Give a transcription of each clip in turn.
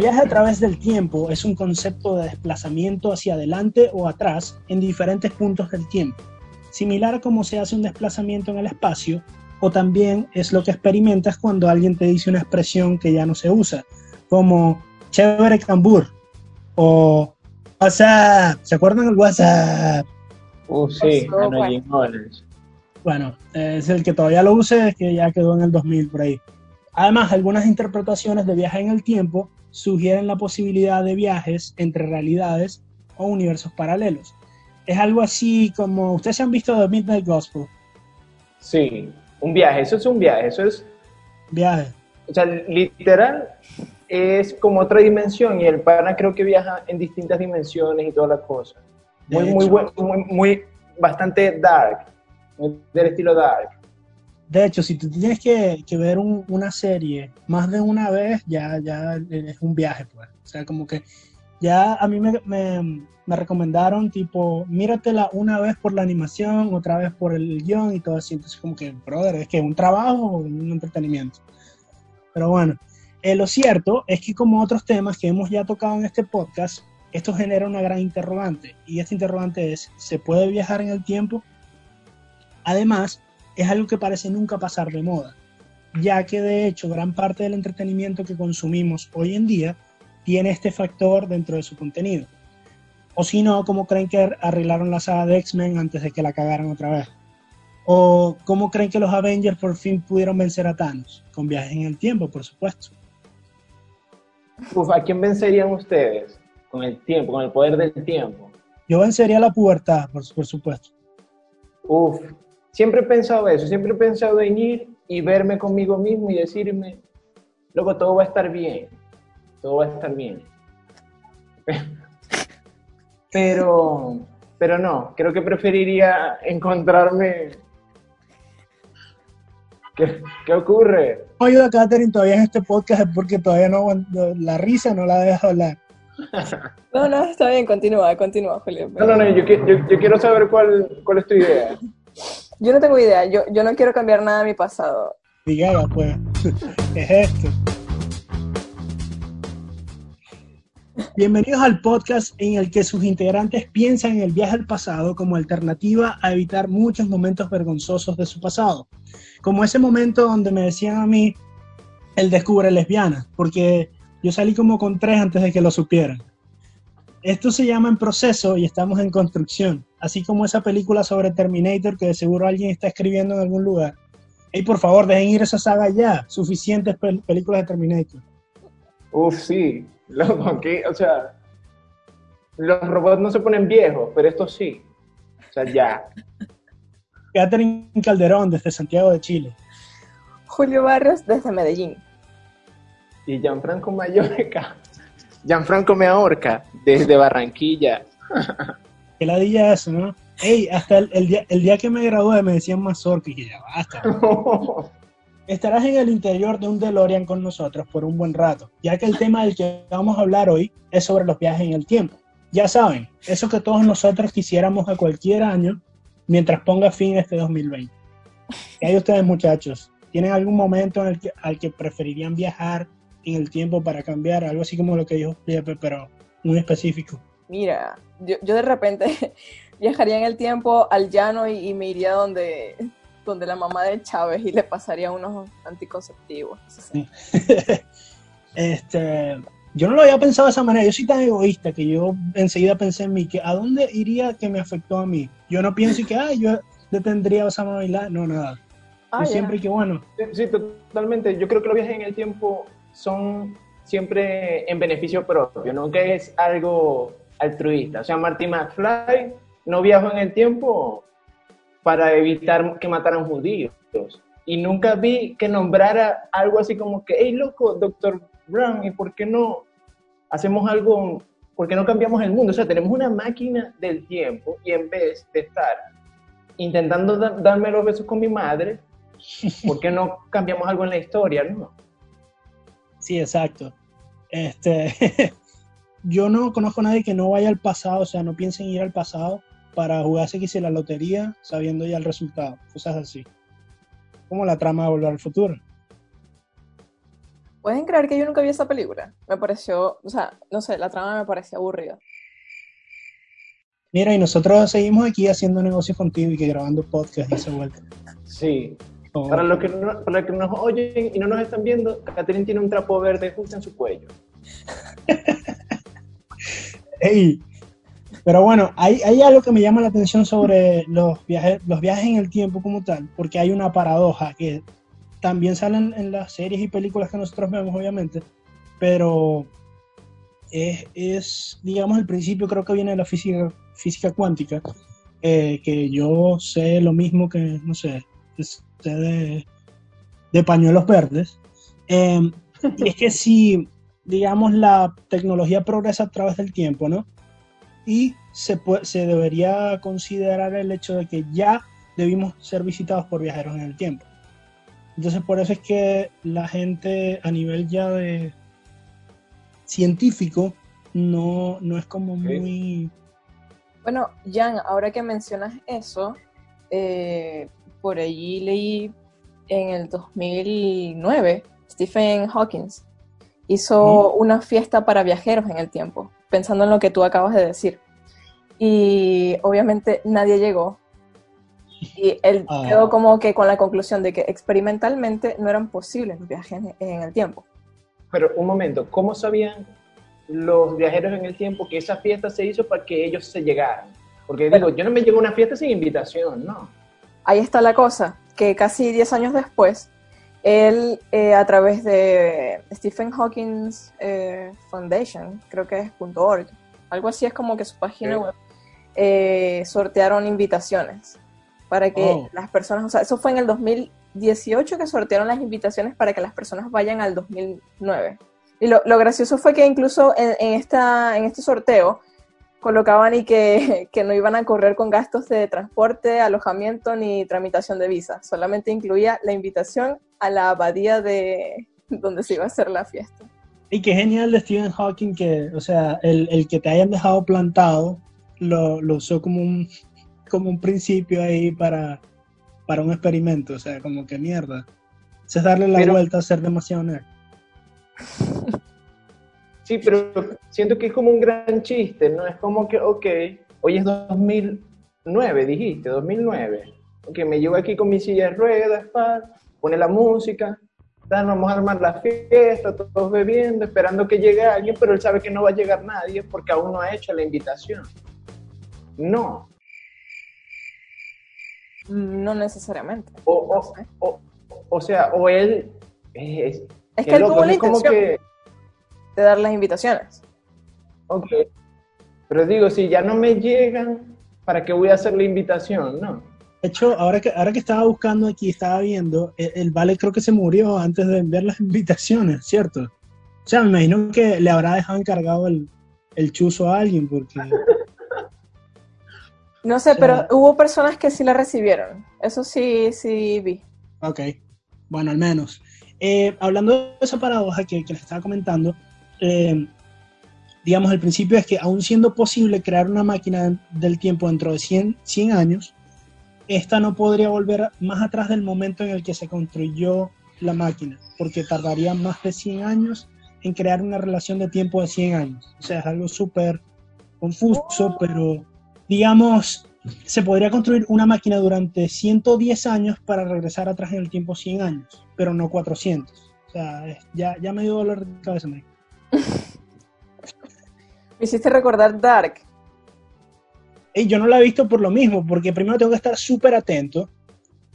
viaje a través del tiempo es un concepto de desplazamiento hacia adelante o atrás en diferentes puntos del tiempo, similar a cómo se hace un desplazamiento en el espacio, o también es lo que experimentas cuando alguien te dice una expresión que ya no se usa, como chévere cambur o WhatsApp. ¿Se acuerdan del WhatsApp? Uh, sí, Bueno, es el que todavía lo use, es que ya quedó en el 2000 por ahí. Además, algunas interpretaciones de viaje en el tiempo sugieren la posibilidad de viajes entre realidades o universos paralelos. Es algo así como, ustedes han visto The Midnight Gospel. Sí, un viaje, eso es un viaje, eso es... Viaje. O sea, literal, es como otra dimensión y el pana creo que viaja en distintas dimensiones y todas las cosas. Muy, muy, muy, muy, bastante dark, del estilo dark. De hecho, si tú tienes que, que ver una serie más de una vez, ya, ya es un viaje, pues. O sea, como que ya a mí me, me, me, recomendaron, tipo, míratela una vez por la animación, otra vez por el guion y todo así. Entonces, como que, brother, es que un trabajo o un entretenimiento. Pero bueno, eh, lo cierto es que como otros temas que hemos ya tocado en este podcast, esto genera una gran interrogante. Y esta interrogante es, ¿se puede viajar en el tiempo? Además, es algo que parece nunca pasar de moda, ya que de hecho gran parte del entretenimiento que consumimos hoy en día tiene este factor dentro de su contenido. O si no, ¿cómo creen que arreglaron la saga de X-Men antes de que la cagaran otra vez? ¿O cómo creen que los Avengers por fin pudieron vencer a Thanos? Con viajes en el tiempo, por supuesto. Uf, ¿a quién vencerían ustedes? Con el tiempo, con el poder del tiempo. Yo vencería la pubertad, por, por supuesto. Uf, siempre he pensado eso, siempre he pensado en ir y verme conmigo mismo y decirme, luego todo va a estar bien, todo va a estar bien. Pero, pero no, creo que preferiría encontrarme... ¿Qué, qué ocurre? No ayuda a Katherine todavía en este podcast porque todavía no, la risa no la deja hablar. No, no, está bien, continúa, continúa, Julio. No, no, no, yo, yo, yo quiero saber cuál, cuál es tu idea. Yo no tengo idea, yo, yo no quiero cambiar nada de mi pasado. Diga, pues, es esto. Bienvenidos al podcast en el que sus integrantes piensan en el viaje al pasado como alternativa a evitar muchos momentos vergonzosos de su pasado. Como ese momento donde me decían a mí, el descubre lesbiana, porque yo salí como con tres antes de que lo supieran. Esto se llama en proceso y estamos en construcción, así como esa película sobre Terminator que de seguro alguien está escribiendo en algún lugar. Ey, por favor, dejen ir esa saga ya. Suficientes películas de Terminator. Uf, sí. O sea, los robots no se ponen viejos, pero esto sí. O sea, ya. Catherine Calderón, desde Santiago de Chile. Julio Barrios, desde Medellín. Y Gianfranco Mallorca. Gianfranco me ahorca desde Barranquilla. Qué ladilla eso, ¿no? Ey, hasta el, día, el día que me gradué me decían Mazorca y que ya basta. Estarás en el interior de un DeLorean con nosotros por un buen rato, ya que el tema del que vamos a hablar hoy es sobre los viajes en el tiempo. Ya saben, eso que todos nosotros quisiéramos a cualquier año mientras ponga fin este 2020. ¿Qué hay ustedes, muchachos? ¿Tienen algún momento en el que, al que preferirían viajar en el tiempo para cambiar, algo así como lo que dijo Pepe, pero muy específico. Mira, yo, yo de repente viajaría en el tiempo al llano y, me iría donde, donde la mamá de Chávez y le pasaría unos anticonceptivos. este, yo no lo había pensado de esa manera, yo soy tan egoísta que yo enseguida pensé en mí, que ¿a dónde iría que me afectó a mí? Yo no pienso que, ay, yo detendría a Osama Bin no, nada. Ah, siempre que bueno. Sí, totalmente. Yo creo que los viajes en el tiempo son siempre en beneficio propio, nunca es algo altruista. O sea, Marty McFly no viajó en el tiempo para evitar que mataran judíos. Y nunca vi que nombrara algo así como que, hey, loco, doctor Brown, ¿y por qué no hacemos algo, por qué no cambiamos el mundo? O sea, tenemos una máquina del tiempo y en vez de estar intentando darme los besos con mi madre, ¿por qué no cambiamos algo en la historia? No. Sí, exacto. Este, yo no conozco a nadie que no vaya al pasado, o sea, no piensen ir al pasado para jugarse quise la lotería sabiendo ya el resultado, cosas así. Como la trama de Volver al Futuro. ¿Pueden creer que yo nunca vi esa película? Me pareció, o sea, no sé, la trama me parecía aburrida. Mira, y nosotros seguimos aquí haciendo negocios contigo y que grabando podcast y esa vuelta. Sí. Oh. Para los que, no, para los que nos oyen y no nos están viendo, Catherine tiene un trapo verde justo en su cuello. Ey, Pero bueno, hay, hay algo que me llama la atención sobre los viajes, los viajes en el tiempo como tal, porque hay una paradoja que también salen en las series y películas que nosotros vemos, obviamente, pero es, es, digamos, el principio creo que viene de la física, física cuántica, eh, que yo sé lo mismo que, no sé, sé de, de pañuelos verdes. Eh, es que si, digamos, la tecnología progresa a través del tiempo, ¿no? Y se, puede, se debería considerar el hecho de que ya debimos ser visitados por viajeros en el tiempo. Entonces, por eso es que la gente a nivel ya de científico no, no es como muy... Bueno, Jan, ahora que mencionas eso, eh, por allí leí en el 2009, Stephen Hawking hizo una fiesta para viajeros en el tiempo, pensando en lo que tú acabas de decir. Y obviamente nadie llegó. Y él Ah. quedó como que con la conclusión de que experimentalmente no eran posibles los viajes en, en el tiempo. Pero un momento, ¿cómo sabían los viajeros en el tiempo que esa fiesta se hizo para que ellos se llegaran? Porque digo, yo no me llego a una fiesta sin invitación, ¿no? Ahí está la cosa, que casi 10 años después, él eh, a través de Stephen Hawking's eh, Foundation, creo que es .org, algo así es como que su página web, eh, sortearon invitaciones para que Oh. las personas, o sea, eso fue en el 2018 que sortearon las invitaciones para que las personas vayan al 2009. Y lo, lo gracioso fue que incluso en, en esta, en este sorteo colocaban y que, que no iban a correr con gastos de transporte, alojamiento ni tramitación de visa. Solamente incluía la invitación a la abadía de donde se iba a hacer la fiesta. Y qué genial de Stephen Hawking que, o sea, el, el que te hayan dejado plantado lo, lo usó como un, como un principio ahí para, para un experimento. O sea, como que mierda. Es darle la Pero- vuelta a ser demasiado nerd. Sí, pero siento que es como un gran chiste, ¿no? Es como que, ok, hoy es 2009, dijiste, 2009. Ok, me llevo aquí con mi silla de ruedas, pa, pone la música, vamos a armar la fiesta, todos bebiendo, esperando que llegue alguien, pero él sabe que no va a llegar nadie porque aún no ha hecho la invitación. No. No necesariamente. O, No o, sé. o, o sea, o él... Es, Es que él tuvo la es como intención que... de dar las invitaciones. Ok. Pero digo, si ya no me llegan, ¿para qué voy a hacer la invitación? No. De hecho, ahora que, ahora que estaba buscando aquí, estaba viendo, el, el Vale creo que se murió antes de enviar las invitaciones, ¿cierto? O sea, me imagino que le habrá dejado encargado el, el chuzo a alguien, porque... No sé, O sea- pero hubo personas que sí la recibieron. Eso sí, sí vi. Ok, bueno, al menos. Eh, hablando de esa paradoja que, que les estaba comentando, eh, digamos, el principio es que aún siendo posible crear una máquina del tiempo dentro de 100, 100 años, esta no podría volver más atrás del momento en el que se construyó la máquina, porque tardaría más de 100 años en crear una relación de tiempo de 100 años. O sea, es algo súper confuso, pero digamos, se podría construir una máquina durante 110 años para regresar atrás en el tiempo 100 años, pero no 400. O sea, ya, ya me dio dolor de cabeza. me. Me hiciste recordar Dark. Y yo no la he visto por lo mismo, porque primero tengo que estar súper atento.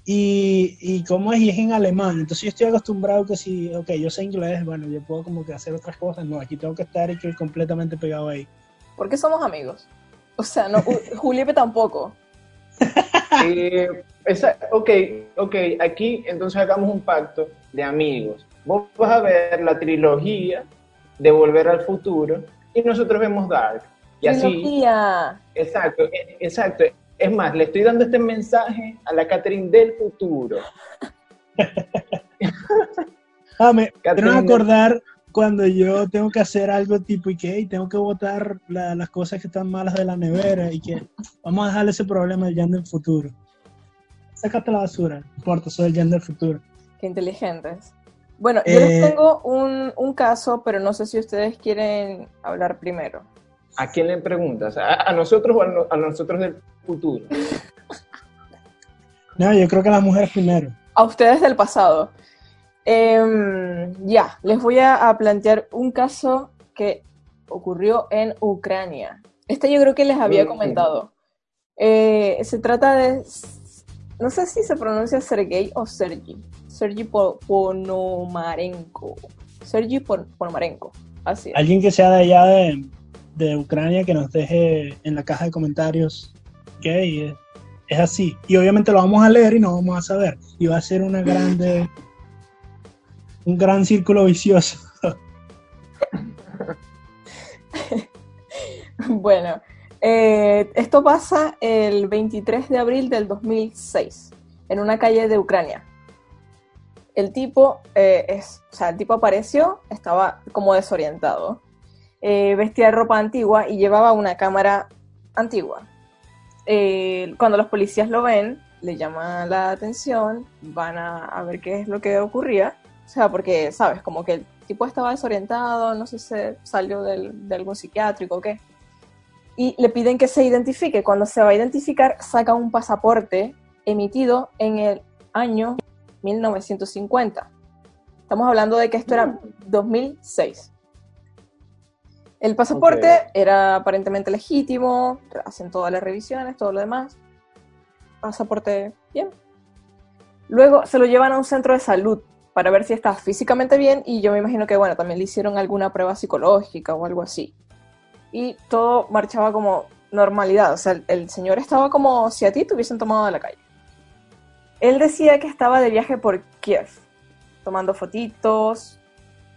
Y, y como es, y es en alemán, entonces yo estoy acostumbrado que si, ok, yo sé inglés, bueno, yo puedo como que hacer otras cosas, no, aquí tengo que estar y que completamente pegado ahí. ¿Por qué somos amigos? O sea, no, Juliepe tampoco. Eh, esa- ok, ok, aquí entonces hagamos un pacto de amigos. Vos vas a ver la trilogía de Volver al Futuro y nosotros vemos Dark. Y así, Trilogía. exacto, e- exacto. Es más, le estoy dando este mensaje a la Catherine del futuro. Ah, me quiero Catherine- acordar cuando yo tengo que hacer algo tipo y que "Ey, tengo que botar la- las cosas que están malas de la nevera y que vamos a dejarle ese problema al Jan del futuro. Sácate la basura, no importa, soy el Jan del futuro. Qué inteligentes. Bueno, yo les Eh, tengo un, un caso, pero no sé si ustedes quieren hablar primero. ¿A quién le preguntas? ¿A, a nosotros o a, no- a nosotros del futuro? No, yo creo que las mujeres primero. A ustedes del pasado. Em, ya, les voy a, a plantear un caso que ocurrió en Ucrania. Este yo creo que les había Mm. comentado. Eh, se trata de, no sé si se pronuncia Sergei o Sergi. Sergi Po- Ponomarenko. Sergi Pon- Ponomarenko. Así es. Alguien que sea de allá de, de Ucrania que nos deje en la caja de comentarios. Ok, es, es así. Y obviamente lo vamos a leer y no vamos a saber. Y va a ser una grande. un gran círculo vicioso. Bueno, eh, esto pasa el 23 de abril del 2006 en una calle de Ucrania. El tipo eh, es, o sea, el tipo apareció, estaba como desorientado, eh, vestía ropa antigua y llevaba una cámara antigua. Eh, cuando los policías lo ven, le llama la atención, van a, ver qué es lo que ocurría, o sea, porque, sabes, como que el tipo estaba desorientado, no sé si salió del- de algo psiquiátrico o qué y le piden que se identifique. Cuando se va a identificar, saca un pasaporte emitido en el año 1950. Estamos hablando de que esto era 2006. El pasaporte era aparentemente legítimo, hacen todas las revisiones, todo lo demás. Pasaporte bien. Luego se lo llevan a un centro de salud para ver si está físicamente bien y yo me imagino que, bueno, también le hicieron alguna prueba psicológica o algo así y todo marchaba como normalidad. O sea, el, el señor estaba como si a ti te hubiesen tomado de la calle. Él decía que estaba de viaje por Kiev, tomando fotitos,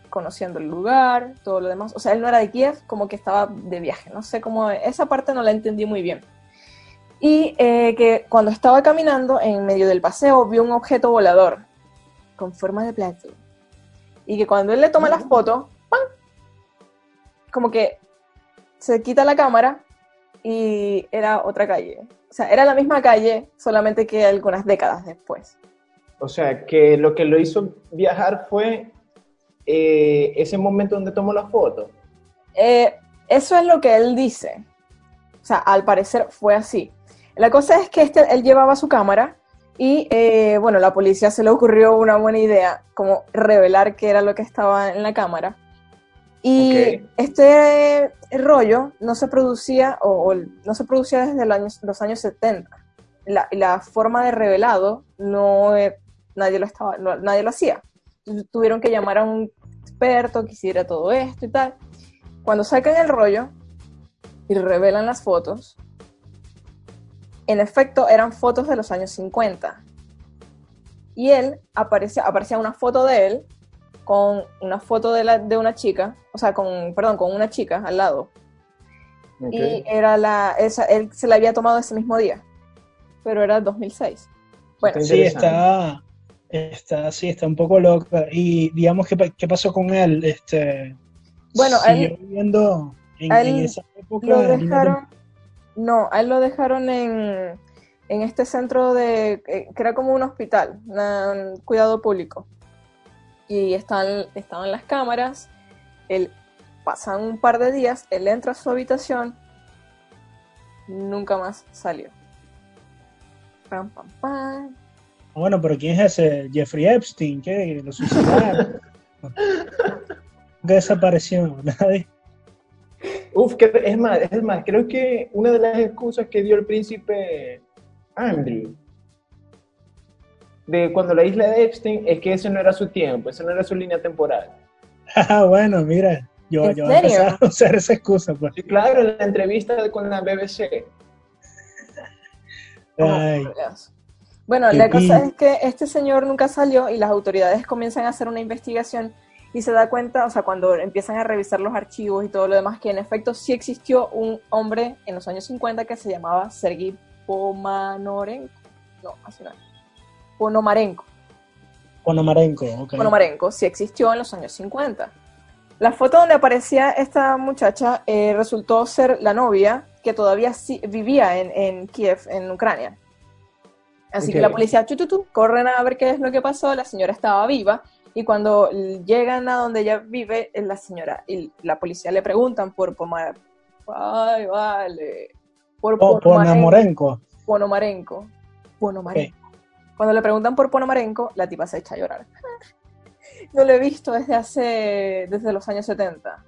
conociendo el lugar, todo lo demás. O sea, él no era de Kiev, como que estaba de viaje. No sé cómo, esa parte no la entendí muy bien. Y eh, que cuando estaba caminando en medio del paseo vio un objeto volador con forma de plato. Y que cuando él le toma la foto, ¡pam! como que se quita la cámara y era otra calle. O sea, era la misma calle, solamente que algunas décadas después. O sea, que lo que lo hizo viajar fue eh, ese momento donde tomó la foto. Eh, eso es lo que él dice. O sea, al parecer fue así. La cosa es que este, él llevaba su cámara y, eh, bueno, la policía se le ocurrió una buena idea, como revelar qué era lo que estaba en la cámara. Y este rollo no se producía, o, o no se producía desde el año- los años 70. La, la forma de revelado no eh, nadie lo estaba, no- nadie lo hacía. Tuvieron que llamar a un experto que hiciera todo esto y tal. Cuando sacan el rollo y revelan las fotos, en efecto eran fotos de los años 50. Y él aparecía, aparecía una foto de él con una foto de, la, de una chica, o sea, con, perdón, con una chica al lado. Y era la, esa, él se la había tomado ese mismo día, pero era 2006. Bueno, Sí, está, está, sí, está un poco loca. Y digamos, ¿qué, qué pasó con él? Este, Bueno, él- viviendo en, esa época. lo no, a él lo dejaron en, en este centro de, eh, que era como un hospital, un cuidado público. Y están, estaban las cámaras, él pasan un par de días, él entra a su habitación, nunca más salió. Pam, pam, pam. Bueno, pero ¿quién es ese? Jeffrey Epstein, ¿qué? ¿Lo suicidaron? ¿Qué desapareció? Nadie. Uf, que es más, es más, creo que una de las excusas que dio el príncipe Andrew de cuando la isla de Epstein es que ese no era su tiempo, esa no era su línea temporal. Ah, bueno, mira, yo, ¿En yo voy a serio? empezar a usar esa excusa. Pues. Sí, claro, en la entrevista con la BBC. Ay. Bueno, Qué la cosa es que este señor nunca salió y las autoridades comienzan a hacer una investigación y se da cuenta, o sea, cuando empiezan a revisar los archivos y todo lo demás, que en efecto sí existió un hombre en los años 50 que se llamaba Sergei Pomanorenko. No, así no. Ponomarenko. Ponomarenko, ok. Ponomarenko sí existió en los años 50. La foto donde aparecía esta muchacha eh, resultó ser la novia que todavía sí- vivía en, en Kiev, en Ucrania. Así que la policía, chu, chu, chu, corren a ver qué es lo que pasó, la señora estaba viva y cuando llegan a donde ella vive, la señora y la policía le preguntan por Pomar... Ay, vale. Por oh, Ponomarenko. Ponomarenko. Ponomarenko. Cuando le preguntan por Ponomarenko, la tipa se echa a llorar. no lo he visto desde hace, desde los años 70.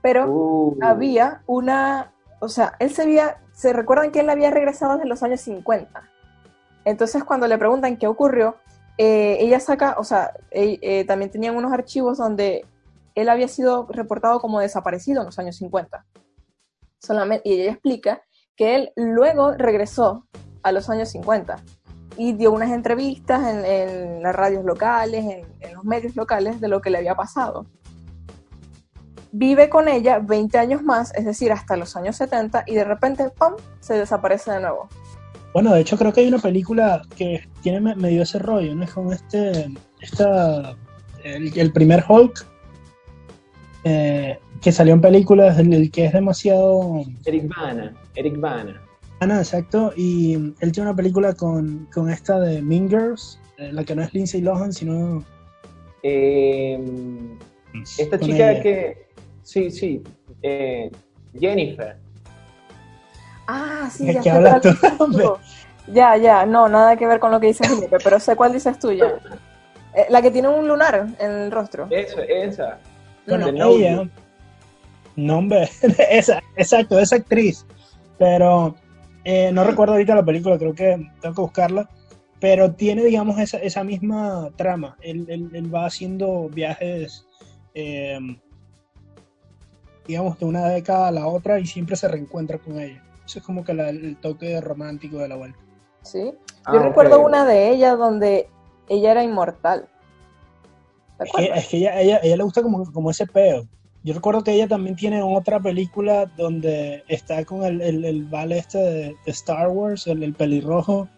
Pero uh. había una, o sea, él se había, se recuerdan que él había regresado desde los años 50. Entonces cuando le preguntan qué ocurrió, eh, ella saca, o sea, eh, también tenían unos archivos donde él había sido reportado como desaparecido en los años 50. Solamente, y ella explica que él luego regresó a los años 50 y dio unas entrevistas en, las radios locales, en, los medios locales, de lo que le había pasado. Vive con ella 20 años más, es decir, hasta los años 70, y de repente, ¡pum!, se desaparece de nuevo. Bueno, de hecho creo que hay una película que tiene medio ese rollo, ¿no? Es con este, esta, el, primer Hulk, eh, que salió en películas, el, que es demasiado... Eric Bana, Eric Bana. Ana, exacto. Y él tiene una película con, esta de Mean Girls, eh, la que no es Lindsay Lohan, sino. Em, esta chica que. Sí, sí. Eh, Jennifer. Ah, sí, ya. Ya, ya, no, nada que ver con lo que dice Felipe, pero sé cuál dices tú ya. Eh, la que tiene un lunar en el rostro. Eso, esa. Bueno, ella. Nombre, esa, exacto, esa actriz. Pero eh, no recuerdo ahorita la película, creo que tengo que buscarla, pero tiene, digamos, esa, esa misma trama. Él, va haciendo viajes, eh, digamos, de una década a la otra y siempre se reencuentra con ella. Eso es como que el toque romántico de la vuelta. Sí. Ah, Yo recuerdo una de ellas donde ella era inmortal. Es que, ella, ella, ella, le gusta como, como ese peo. Yo recuerdo que ella también tiene otra película donde está con el, el, vale este de, Star Wars, el, pelirrojo,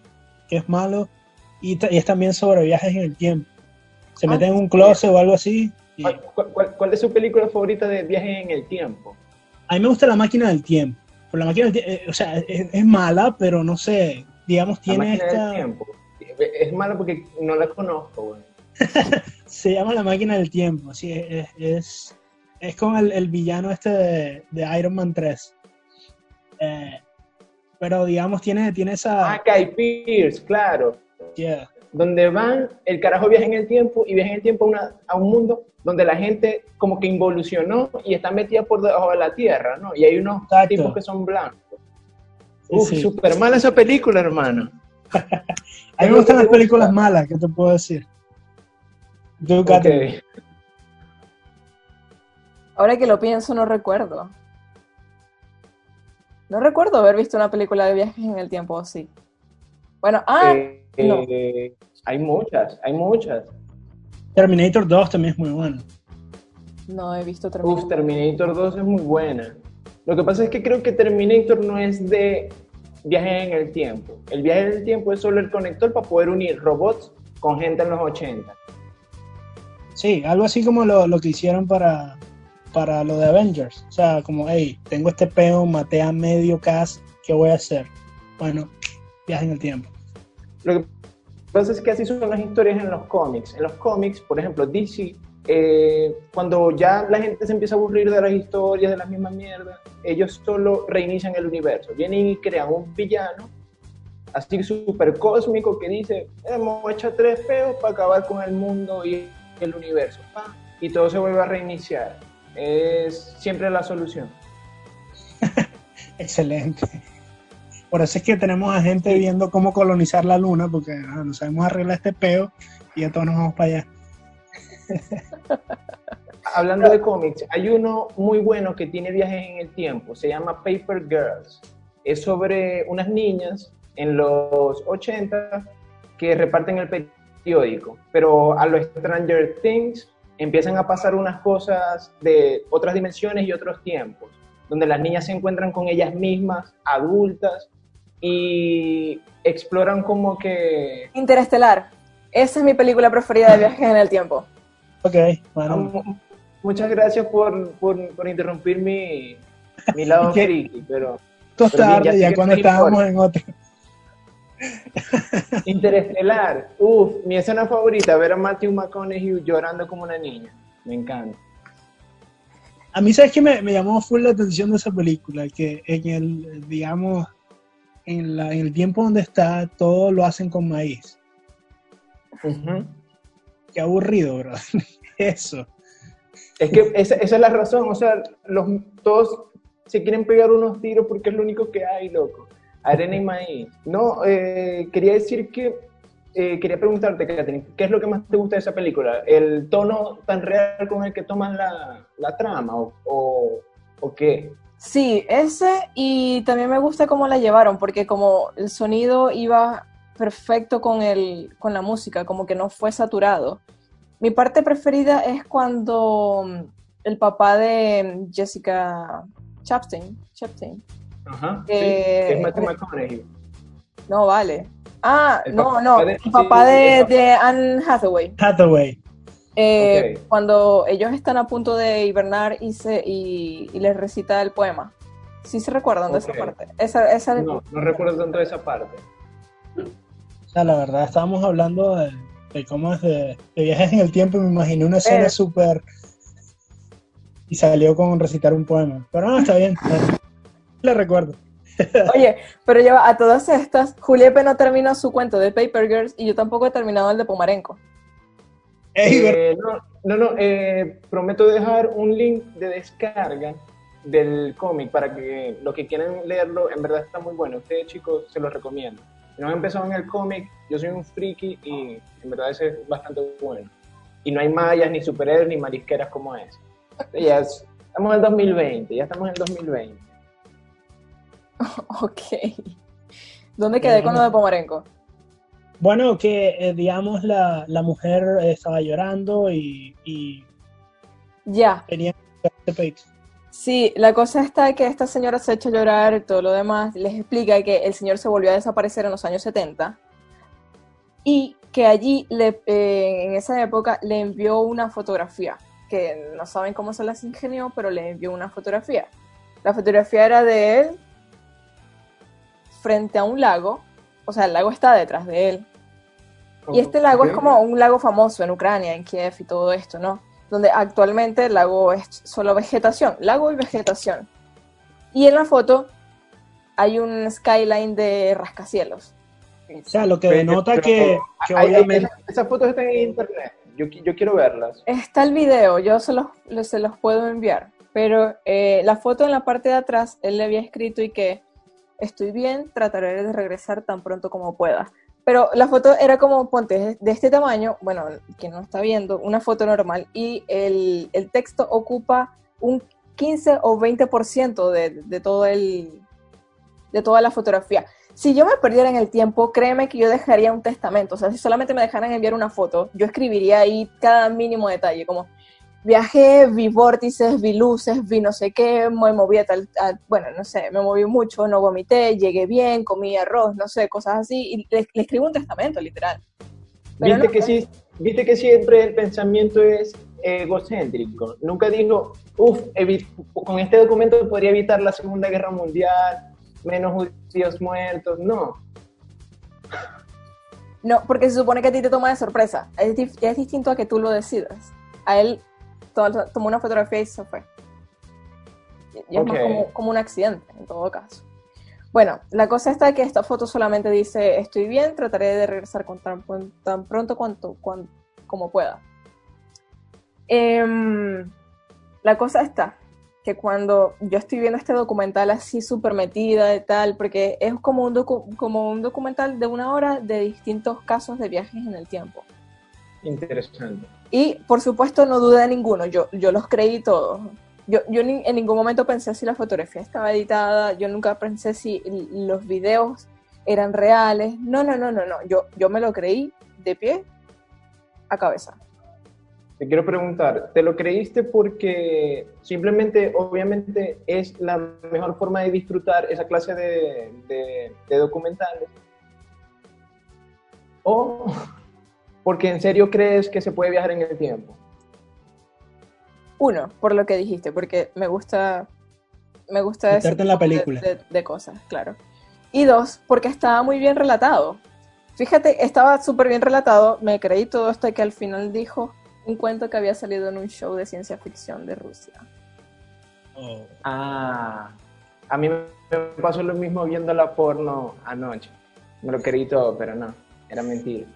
que es malo, y, es también sobre viajes en el tiempo. Se ah, mete en un closet o algo así. ¿Cuál, es su película favorita de viajes en el tiempo? A mí me gusta La Máquina del Tiempo. la máquina eh, o sea, es, mala, pero no sé, digamos, tiene esta... tiempo. Es mala porque no la conozco, Se llama La Máquina del Tiempo, sí, es es con el, villano este de, Iron Man 3. Eh, pero digamos, tiene, tiene esa. Ah, Guy Pierce, claro. Yeah. Donde van, el carajo viaja en el tiempo y viaja en el tiempo a, un mundo donde la gente como que involucionó y está metida por debajo de la tierra, ¿no? Y hay unos tipos que son blancos. Uf, súper mala esa película, hermano. a mí me gustan las películas malas, ¿qué te puedo decir? Okay. Ahora que lo pienso, no recuerdo. No recuerdo haber visto una película de viajes en el tiempo, sí. Bueno, ah, eh, eh, hay muchas, hay muchas. Terminator 2 también es muy bueno. No he visto Terminator. Uf, Terminator 2 es muy buena. Lo que pasa es que creo que Terminator no es de viajes en el tiempo. El viaje en el tiempo es solo el conector para poder unir robots con gente en los 80. Sí, algo así como lo, lo que hicieron para para lo de Avengers. O sea, como, hey, tengo este peo, maté a medio cast, ¿qué voy a hacer? Bueno, viaje en el tiempo. Lo que pasa es que así son las historias en los cómics. En los cómics, por ejemplo, DC, eh, cuando ya la gente se empieza a aburrir de las historias, de la misma mierda, ellos solo reinician el universo. Vienen y crean un villano, así súper cósmico, que dice, hemos hecho tres peos para acabar con el mundo y el universo. Y todo se vuelve a reiniciar es siempre la solución. Excelente. Por eso es que tenemos a gente viendo cómo colonizar la luna, porque ah, no sabemos arreglar este peo y ya todos nos vamos para allá. Hablando de cómics, hay uno muy bueno que tiene viajes en el tiempo, se llama Paper Girls. Es sobre unas niñas en los 80 que reparten el periódico, pero a los Stranger Things empiezan a pasar unas cosas de otras dimensiones y otros tiempos, donde las niñas se encuentran con ellas mismas, adultas, y exploran como que... Interestelar. Esa es mi película preferida de viajes en el tiempo. Ok, bueno. Muchas gracias por, por, interrumpir mi, mi lado friki, pero... Esto tarde, ya, cuando estábamos en otro. Interestelar. Uf, mi escena favorita, ver a Matthew McConaughey llorando como una niña. Me encanta. A mí, ¿sabes que me, me llamó full la atención de esa película? Que en el, digamos, en, la, en el tiempo donde está, todo lo hacen con maíz. Ujú. Qué aburrido, bro. Eso. Es que esa, esa es la razón, o sea, los, todos se quieren pegar unos tiros porque es lo único que hay, loco. Arena y maíz. No, eh, quería decir que, eh, quería preguntarte, Catherine, ¿qué es lo que más te gusta de esa película? ¿El tono tan real con el que toman la, la trama o, o, o qué? Sí, ese y también me gusta cómo la llevaron, porque como el sonido iba perfecto con, el, con la música, como que no fue saturado. Mi parte preferida es cuando mm, el papá de Jessica Chastain, Chastain, Ajá, sí, Eh, que es Matthew McConaughey. no vale. Ah, El no, papá no, de- el sí, papá sí, de, el papá. de Anne Hathaway. Hathaway. Eh. Cuando ellos están a punto de hibernar y, se, y, y les recita el poema. ¿Sí se recuerdan de esa parte? Esa, esa No, no recuerdo tanto de esa parte. O sea, la verdad, estábamos hablando de, de cómo es de, de viajes en el tiempo y me imaginé una escena Pero- súper... Y salió con recitar un poema. Pero no, está bien. Le recuerdo. Oye, pero lleva a todas estas, Juliepe no terminó su cuento de Paper Girls y yo tampoco he terminado el de Pomarenco. Eh, no, no, no, eh, prometo dejar un link de descarga del cómic para que los que quieran leerlo, en verdad está muy bueno. Ustedes chicos, se los recomiendo. Si no han empezado en el cómic, yo soy un friki y en verdad ese es bastante bueno. Y no hay mayas, ni superhéroes, ni marisqueras como es. Ya es- estamos en el 2020, ya estamos en el 2020. Ok. ¿Dónde quedé con lo de Pomarenco? Bueno, que eh, digamos la, la mujer eh, estaba llorando y, y Ya. tenía fakes. Sí, la cosa está que esta señora se echa a llorar y todo lo demás. Les explica que el señor se volvió a desaparecer en los años 70 y que allí, le, eh, en esa época, le envió una fotografía, que no saben cómo se las ingenió, pero le envió una fotografía. La fotografía era de él frente a un lago, o sea, el lago está detrás de él. Y este lago es como un lago famoso en Ucrania, en Kiev y todo esto, ¿no? Donde actualmente el lago es solo vegetación, lago y vegetación. Y en la foto hay un skyline de rascacielos. O sea, lo que Pero- denota pero- que, que obviamente... esas, fotos están en internet. Yo, yo quiero verlas. Está el video, yo se los, se los puedo enviar, pero eh, la foto en la parte de atrás, él le había escrito y que estoy bien, trataré de regresar tan pronto como pueda. Pero la foto era como, ponte, de este tamaño, bueno, quien no está viendo, una foto normal, y el, el texto ocupa un 15 o 20% de, de, todo el, de toda la fotografía. Si yo me perdiera en el tiempo, créeme que yo dejaría un testamento. O sea, si solamente me dejaran enviar una foto, yo escribiría ahí cada mínimo detalle, como viajé, vi vórtices, vi luces, vi no sé qué, me moví a tal, a- bueno, no sé, me moví mucho, no vomité, llegué bien, comí arroz, no sé, cosas así, y le, le escribo un testamento, literal. Pero Viste no, que sí, viste que siempre el pensamiento es egocéntrico. Nunca digo, uff, con este documento podría evitar la Segunda Guerra Mundial, menos judíos muertos. No. No, porque se supone que a ti te toma de sorpresa. Es, es distinto a que tú lo decidas. A él to- tomó una fotografía y se fue. Y es más Ok. como, como un accidente, en todo caso. Bueno, la cosa está que esta foto solamente dice, estoy bien, trataré de regresar con tan, tan pronto cuanto, cuan- como pueda. Em, la cosa está que cuando yo estoy viendo este documental así súper metida y tal, porque es como un, docu- como un documental de una hora de distintos casos de viajes en el tiempo. Interesante. Y por supuesto no dudé de ninguno, yo, yo los creí todos. Yo, yo ni- en ningún momento pensé si la fotografía estaba editada, yo nunca pensé si los videos eran reales. No, no, no, no, no. Yo, yo me lo creí de pie a cabeza. Te quiero preguntar, ¿te lo creíste porque simplemente, obviamente, es la mejor forma de disfrutar esa clase de, de- de documentales? ¿O porque en serio crees que se puede viajar en el tiempo? Uno, por lo que dijiste, porque me gusta, me gusta ese la tipo de- película. De, de cosas, claro. Y dos, porque estaba muy bien relatado. Fíjate, estaba súper bien relatado. Me creí todo esto que al final dijo un cuento que había salido en un show de ciencia ficción de Rusia. Oh. Ah, a mí me pasó lo mismo viendo la porno anoche. Me lo creí todo, pero no, era mentira.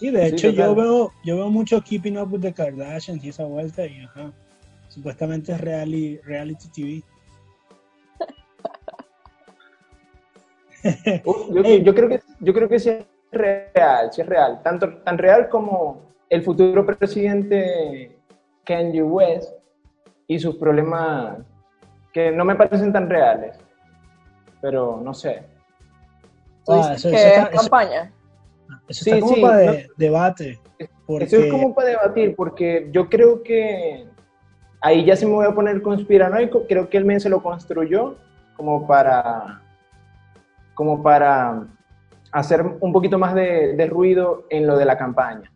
Sí, de hecho yo veo yo veo mucho Keeping Up with the Kardashians y esa vuelta y ajá, supuestamente es reality, reality TV. yo, creo que yo creo que sí es real, sí es real, tanto tan real como el futuro presidente Kanye West y sus problemas que no me parecen tan reales, pero no sé. Ah, eso, es campaña. Eso está como para debate. Eso es como para debatir, porque yo creo que ahí ya se me voy a poner conspiranoico, creo que el men se lo construyó como para como para hacer un poquito más de, de ruido en lo de la campaña.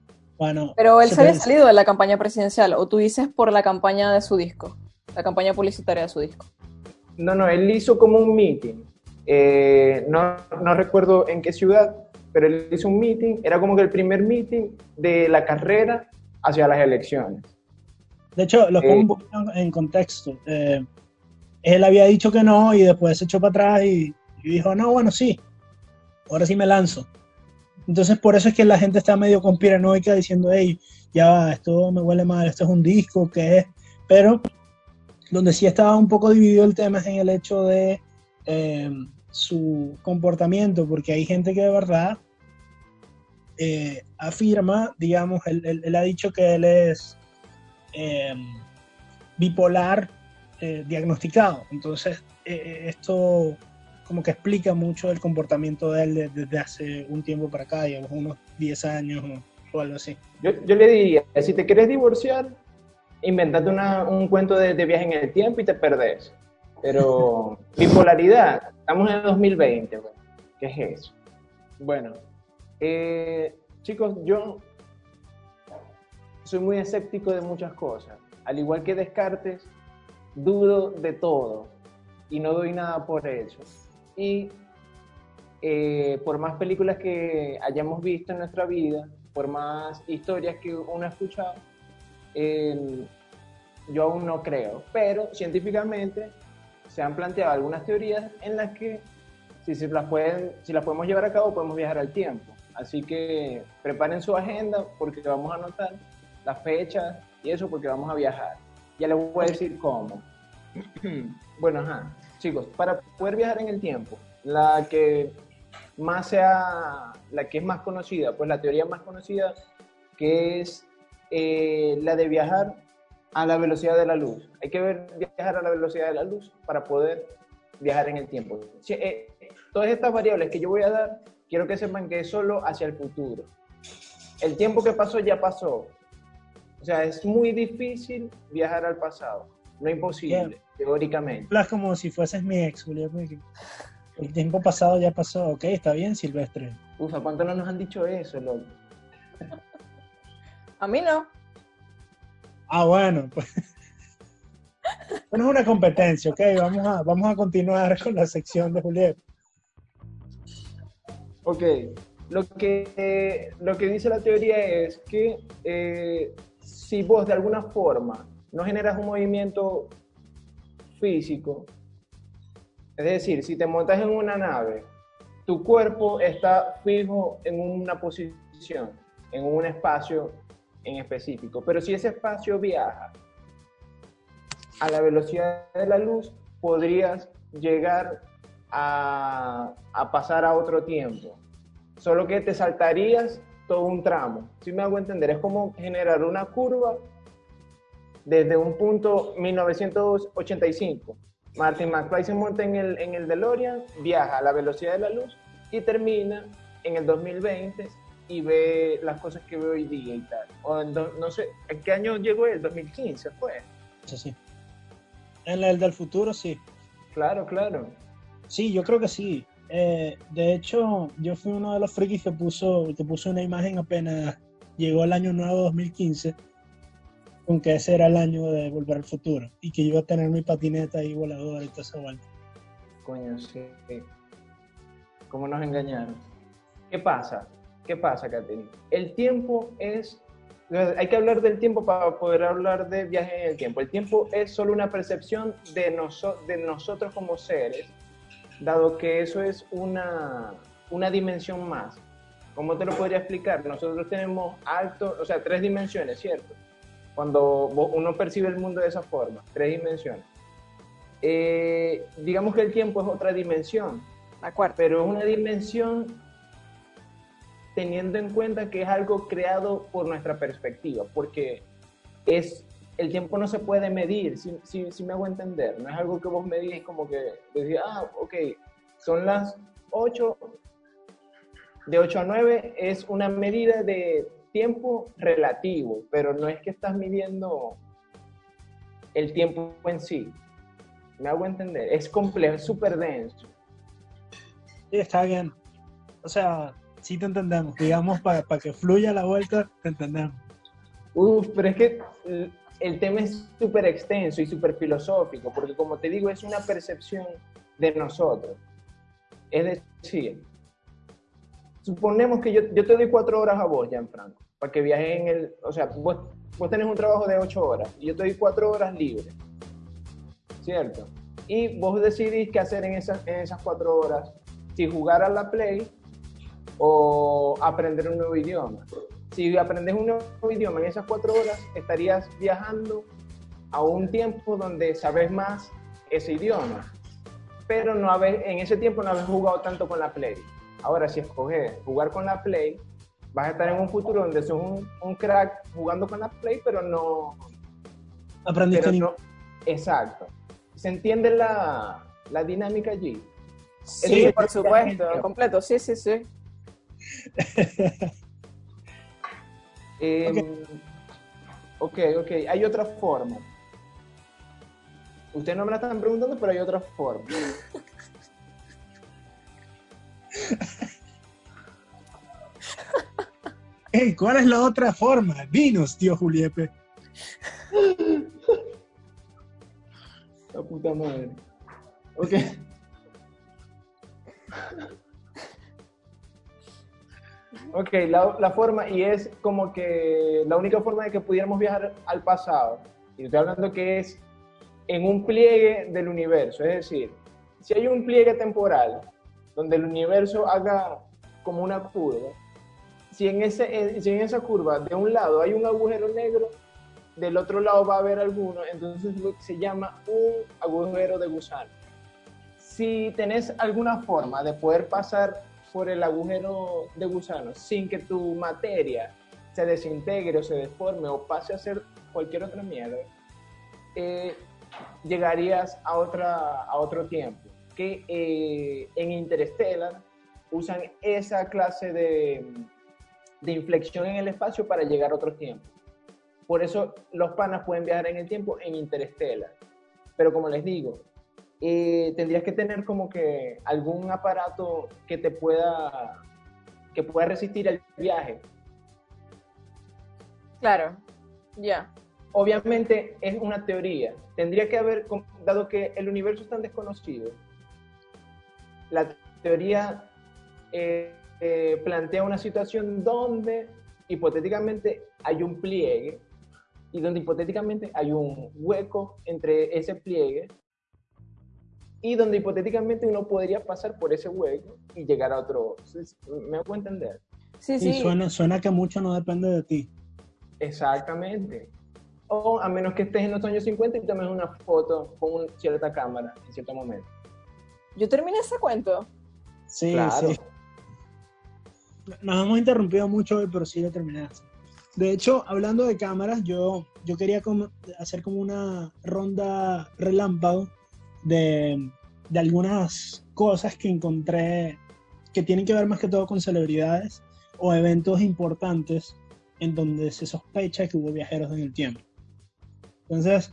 Pero él se había salido de la campaña presidencial, o tú dices por la campaña de su disco, la campaña publicitaria de su disco. No, no, él hizo como un meeting. Eh, no, no recuerdo en qué ciudad, pero él hizo un meeting, era como que el primer meeting de la carrera hacia las elecciones. De hecho, lo pongo un eh, poquito en contexto. Eh, él había dicho que no y después se echó para atrás y, y, dijo, no, bueno, sí, ahora sí me lanzo. Entonces por eso es que la gente está medio conspiranoica diciendo, hey, ya va, esto me huele mal, esto es un disco, ¿qué es? Pero donde sí estaba un poco dividido el tema es en el hecho de eh, su comportamiento, porque hay gente que de verdad eh, afirma, digamos, él, ha dicho que él es eh, bipolar diagnosticado. Entonces, esto como que explica mucho el comportamiento de él desde hace un tiempo para acá, digamos, unos 10 años o, algo así. Yo, yo, le diría, si te quieres divorciar, inventate un cuento de, viaje en el tiempo y te perdés. Pero bipolaridad, estamos en el 2020, ¿qué es eso? Bueno, eh, chicos, yo soy muy escéptico de muchas cosas. Al igual que Descartes, dudo de todo y no doy nada por hecho y eh, por más películas que hayamos visto en nuestra vida, por más historias que uno ha escuchado, yo aún no creo. Pero científicamente se han planteado algunas teorías en las que si, si las podemos llevar a cabo podemos viajar al tiempo. Así que preparen su agenda porque vamos a anotar las fechas y eso porque vamos a viajar. Ya les voy a decir cómo. bueno, ajá chicos, para poder viajar en el tiempo, la que más sea, la que es más conocida, pues la teoría más conocida, que es eh, la de viajar a la velocidad de la luz. Hay que ver viajar a la velocidad de la luz para poder viajar en el tiempo. Eh, todas estas variables que yo voy a dar, quiero que sepan que es solo hacia el futuro. El tiempo que pasó ya pasó. O sea, es muy difícil viajar al pasado. No imposible, teóricamente. Hablas como si fueses mi ex, Julio. El tiempo pasado ya pasó. Ok, está bien, Silvestre. Ufa, ¿cuánto no nos han dicho eso, loco? A mí no. Ah, bueno, pues. Bueno, es una competencia, ok. Vamos a, vamos a continuar con la sección de Julieta. Ok. Lo que, lo que dice la teoría es que eh, si vos de alguna forma no generas un movimiento físico. Es decir, si te montas en una nave, tu cuerpo está fijo en una posición, en un espacio en específico. Pero si ese espacio viaja a la velocidad de la luz, podrías llegar a, pasar a otro tiempo. Solo que te saltarías todo un tramo. Si me hago entender, es como generar una curva desde un punto 1985. Martin McFly se monta en el, en el DeLorean, viaja a la velocidad de la luz y termina en el 2020 y ve las cosas que ve hoy día y tal. O no sé, ¿en qué año llegó él? 2015 fue. Sí, sí. En el del futuro, sí. Claro, claro. Sí, yo creo que sí. Eh, de hecho, yo fui uno de los frikis que puso, que puso una imagen apenas llegó el año nuevo 2015 con que ese era el año de Volver al Futuro y que iba a tener mi patineta ahí voladora y todo esa vuelta. Coño, sí. ¿Cómo nos engañaron? ¿Qué pasa? ¿Qué pasa, Katherine? El tiempo es... Hay que hablar del tiempo para poder hablar de viaje en el tiempo. El tiempo es solo una percepción de, noso de nosotros como seres, dado que eso es una, una dimensión más. ¿Cómo te lo podría explicar? Nosotros tenemos alto, o sea, tres dimensiones, ¿cierto? Cuando uno percibe el mundo de esa forma, tres dimensiones. Eh, digamos que el tiempo es otra dimensión, pero es una dimensión teniendo en cuenta que es algo creado por nuestra perspectiva, porque es el tiempo no se puede medir, si, si, me hago entender, no es algo que vos medís como que decís, ah, ok, son las 8, de 8 a 9 es una medida de tiempo relativo, pero no es que estás midiendo el tiempo en sí. Me hago entender, es complejo, es súper denso. Sí, está bien. O sea, sí te entendemos. Digamos, para, para que fluya la vuelta, te entendemos. Uf, pero es que el tema es súper extenso y súper filosófico, porque como te digo, es una percepción de nosotros. Es decir, suponemos que yo, yo te doy cuatro horas a vos, Gianfranco, para que viajes en el, o sea, vos, vos tenés un trabajo de ocho horas y yo te doy cuatro horas libres, ¿cierto? Y vos decidís qué hacer en esas, en esas cuatro horas, si jugar a la Play o aprender un nuevo idioma. Si aprendes un nuevo idioma en esas cuatro horas, estarías viajando a un tiempo donde sabes más ese idioma, pero no en ese tiempo no habéis jugado tanto con la Play. Ahora, si escoges jugar con la Play, vas a estar en un futuro donde sos un, crack jugando con la Play, pero no... Aprendiste no, Exacto. ¿Se entiende la, la dinámica allí? Sí, por supuesto, completo, sí, sí, sí. Em, ok, ok, hay otra forma. Ustedes no me la están preguntando, pero hay otra forma. ¿cuál es la otra forma? Dinos, tío Juliepe. La puta madre. Ok. Ok, la, forma, y es como que la única forma de que pudiéramos viajar al pasado, y estoy hablando que es en un pliegue del universo, es decir, si hay un pliegue temporal donde el universo haga como una curva, si en, ese, si en esa curva de un lado hay un agujero negro, del otro lado va a haber alguno, entonces se llama un agujero de gusano. Si tenés alguna forma de poder pasar por el agujero de gusano sin que tu materia se desintegre o se deforme o pase a ser cualquier otra mierda, eh, llegarías a, otra, a otro tiempo. Que eh, en Interstellar usan esa clase de, de inflexión en el espacio para llegar a otro tiempo. Por eso los panas pueden viajar en el tiempo en Interstellar. Pero como les digo, eh, tendrías que tener como que algún aparato que te pueda, que pueda resistir el viaje. Claro, ya. Obviamente es una teoría. Tendría que haber, dado que el universo es tan desconocido, la teoría eh, eh, plantea una situación donde hipotéticamente hay un pliegue y donde hipotéticamente hay un hueco entre ese pliegue y donde hipotéticamente uno podría pasar por ese hueco y llegar a otro. ¿Me hago entender? Sí, sí. suena, suena que mucho no depende de ti. Exactamente. O a menos que estés en los años 50 y tomes una foto con una cierta cámara en cierto momento. Yo terminé ese cuento. Sí, sí. Nos hemos interrumpido mucho hoy, pero sí lo terminaste. De hecho, hablando de cámaras, yo, yo quería hacer como una ronda relámpago de, de, algunas cosas que encontré que tienen que ver más que todo con celebridades o eventos importantes en donde se sospecha que hubo viajeros en el tiempo. Entonces,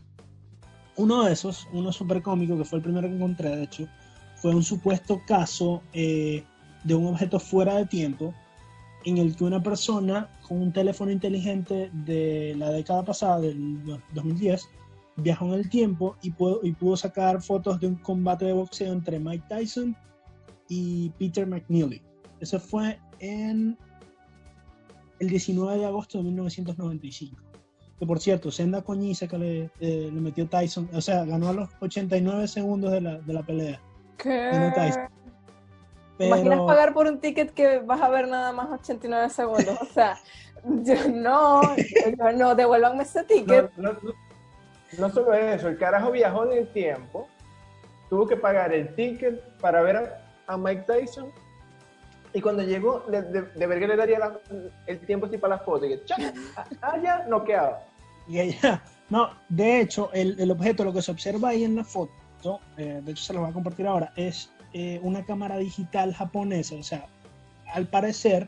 uno de esos, uno súper cómico, que fue el primero que encontré, de hecho, fue un supuesto caso eh, de un objeto fuera de tiempo en el que una persona con un teléfono inteligente de la década pasada, del 2010, viajó en el tiempo y pudo, y pudo sacar fotos de un combate de boxeo entre Mike Tyson y Peter McNeely. Eso fue en el 19 de agosto de 1995. Que por cierto, senda coñiza que le, eh, le metió Tyson, o sea, ganó a los 89 segundos de la, de la pelea. Ganó Tyson. ¿Te imaginas pagar por un ticket que vas a ver nada más 89 segundos? O sea, yo no, yo no, devuélvanme ese ticket. No, no, no, no solo eso, el carajo viajó en el tiempo, tuvo que pagar el ticket para ver a, Mike Tyson y cuando llegó, de, de, ver que le daría el tiempo así para la foto, y que ¡chac! ah, ya, noqueado. Y ella, no, de hecho, el, el objeto, lo que se observa ahí en la foto, eh, de hecho se lo voy a compartir ahora, es eh, una cámara digital japonesa. O sea, al parecer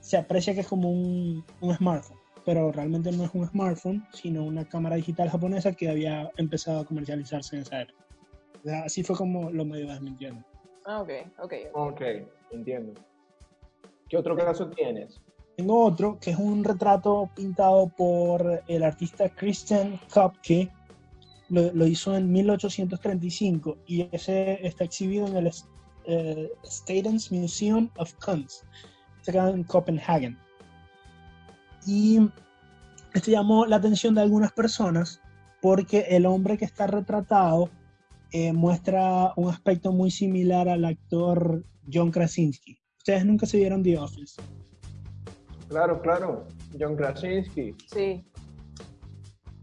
se aprecia que es como un, un smartphone, pero realmente no es un smartphone, sino una cámara digital japonesa que había empezado a comercializarse en esa época. O sea, así fue como lo medio desmintieron. Ah, ok, ok. Ok, entiendo. ¿Qué otro caso tienes? Tengo otro que es un retrato pintado por el artista Christian Kopke. Lo, lo hizo en 1835 y ese está exhibido en el eh, Statens Museum of Kunst, se queda en Copenhagen. Y esto llamó la atención de algunas personas porque el hombre que está retratado eh, muestra un aspecto muy similar al actor John Krasinski. Ustedes nunca se vieron The Office. Claro, claro. John Krasinski. Sí.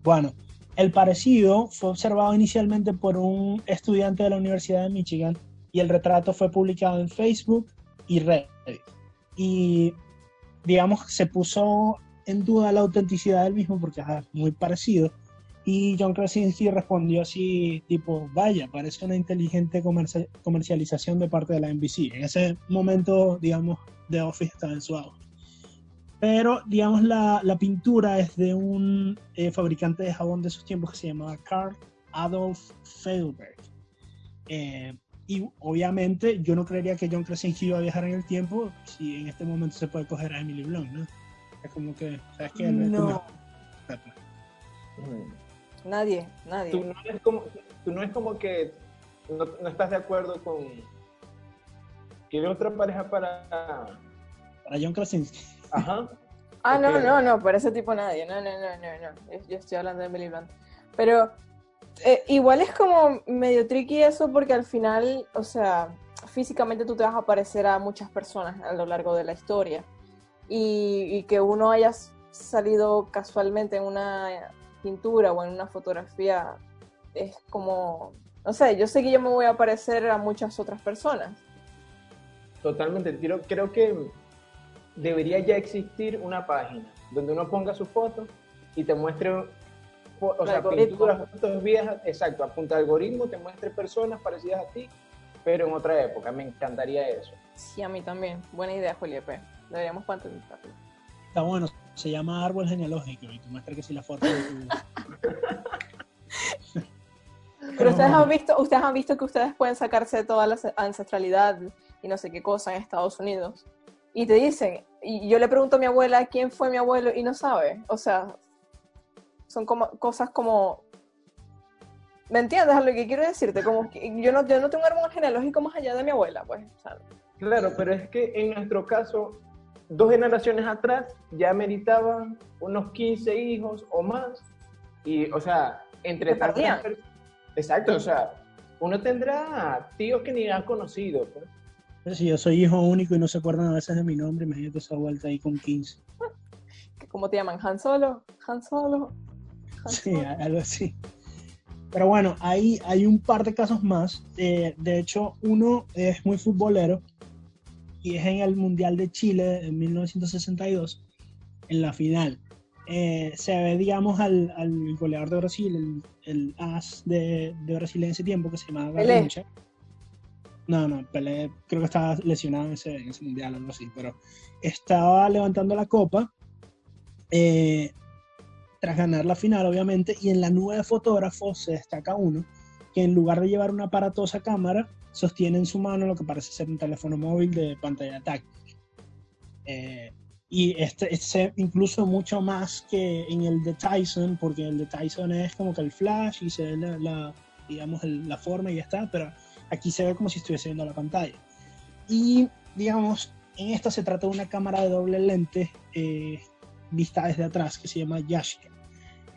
Bueno, el parecido fue observado inicialmente por un estudiante de la Universidad de Michigan y el retrato fue publicado en Facebook y Reddit. Y, digamos, se puso en duda la autenticidad del mismo porque es muy parecido. Y John Krasinski respondió así, tipo, vaya, parece una inteligente comerci- comercialización de parte de la NBC. En ese momento, digamos, The Office estaba en su auge. Pero, digamos, la, la pintura es de un eh, fabricante de jabón de esos tiempos que se llamaba Karl Adolf Feilberg. Eh, y obviamente yo no creería que John Krasinski iba a viajar en el tiempo si en este momento se puede coger a Emily Blunt, ¿no? Es como que, ¿sabes qué? No. Nadie, nadie. Tú no eres como, tú no es como que no, no estás de acuerdo con que otra pareja para... Para John Krasinski. Ajá. Ah, no, no, no, por ese tipo nadie. No, no, no, no, no. Yo- Yo estoy hablando de Emily Blunt. Pero eh, igual es como medio tricky eso porque al final, o sea, físicamente tú te vas a parecer a muchas personas a lo largo de la historia. Y, y que uno haya salido casualmente en una pintura o en una fotografía es como, no sé, yo sé que yo me voy a parecer a muchas otras personas. Totalmente. Creo, creo que debería ya existir una página donde uno ponga su foto y te muestre, o sea, algoritmo. pinturas, fotos viejas, exacto, apunta al algoritmo, te muestre personas parecidas a ti, pero en otra época. Me encantaría eso. Sí, a mí también. Buena idea, Julia P. Deberíamos patentarlo. Está bueno, se llama árbol genealógico y te muestra que si la foto de tu- Pero ustedes han visto, ustedes han visto que ustedes pueden sacarse toda la ancestralidad y no sé qué cosa en Estados Unidos. Y te dicen, y yo le pregunto a mi abuela quién fue mi abuelo y no sabe. O sea, son como cosas como ¿Me entiendes a lo que quiero decirte? Como que yo no, yo no tengo un árbol genealógico más allá de mi abuela, pues. Claro, pero es que en nuestro caso, dos generaciones atrás ya meritaban unos 15 hijos o más. Y, o sea, entre tantas Exacto, o sea, uno tendrá tíos que ni han conocido. pues. Pero si yo soy hijo único y no se acuerdan a veces de mi nombre, imagínate esa vuelta ahí con 15. que ¿Cómo te llaman? ¿Han Solo? ¿Han Solo? Han Sí, Solo. algo así. Pero bueno, ahí hay un par de casos más. Eh, de hecho, uno es muy futbolero y es en el Mundial de Chile en 1962, en la final. Eh, se ve, digamos, al, al goleador de Brasil, el, el as de, de Brasil en ese tiempo, que se llamaba. Garrincha. No, no, Pelé creo que estaba lesionado en ese, en ese mundial o algo así, pero estaba levantando la copa eh, tras ganar la final, obviamente, y en la nube de fotógrafos se destaca uno que en lugar de llevar una aparatosa cámara, sostiene en su mano lo que parece ser un teléfono móvil de pantalla táctil. Eh, Y este, este incluso mucho más que en el de Tyson, porque el de Tyson es como que el flash y se ve la, la digamos, el- la forma y ya está, pero aquí se ve como si estuviese viendo la pantalla. Y, digamos, en esta se trata de una cámara de doble lente eh, vista desde atrás que se llama Yashica.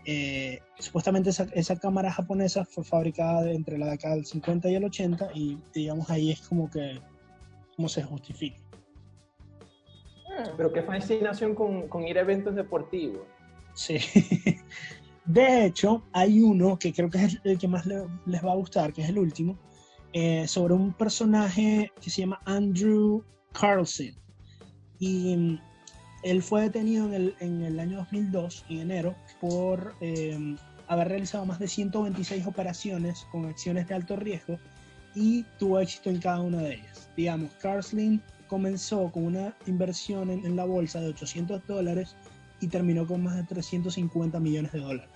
Eh, supuestamente esa, esa cámara japonesa fue fabricada de- entre la década del 50 y el 80 y digamos ahí es como que cómo se justifica. Mm. Pero qué fascinación con, con ir a eventos deportivos. Sí. De hecho, hay uno que creo que es el que más le- les va a gustar, que es el último, eh, sobre un personaje que se llama Andrew Carlson. Y él fue detenido en el, en el año 2002, en enero, por eh, haber realizado más de 126 operaciones con acciones de alto riesgo y tuvo éxito en cada una de ellas. Digamos, Carlson comenzó con una inversión en, en la bolsa de 800 dólares y terminó con más de 350 millones de dólares.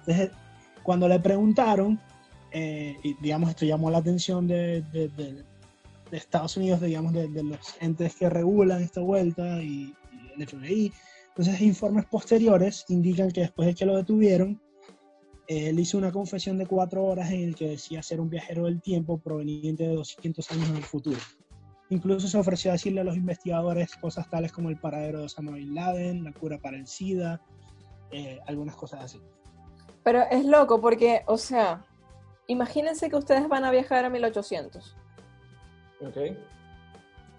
Entonces, cuando le preguntaron, eh, y digamos, esto llamó la atención de, de- de- de Estados Unidos, digamos, de, los entes que regulan esta vuelta y el FBI. Entonces, informes posteriores indican que después de que lo detuvieron, él hizo una confesión de cuatro horas en el que decía ser un viajero del tiempo proveniente de 200 años en el futuro. Incluso se ofreció a decirle a los investigadores cosas tales como el paradero de Osama Bin Laden, la cura para el SIDA, eh, algunas cosas así. Pero es loco porque, o sea, imagínense que ustedes van a viajar a 1800. ¿Ok?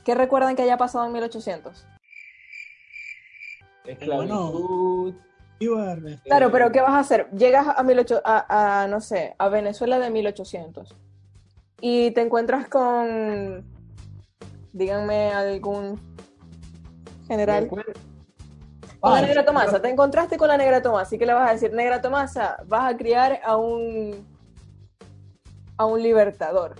¿Qué recuerdan que haya pasado en 1800? Esclavitud. Este, Claro, pero ¿qué vas a hacer? Llegas a, 18 a, a, no sé, a Venezuela de 1800 y te encuentras con, díganme, algún general. Con la negra Tomasa, te encontraste con la negra Tomasa, ¿y qué le vas a decir? Negra Tomasa, vas a criar a un a un libertador.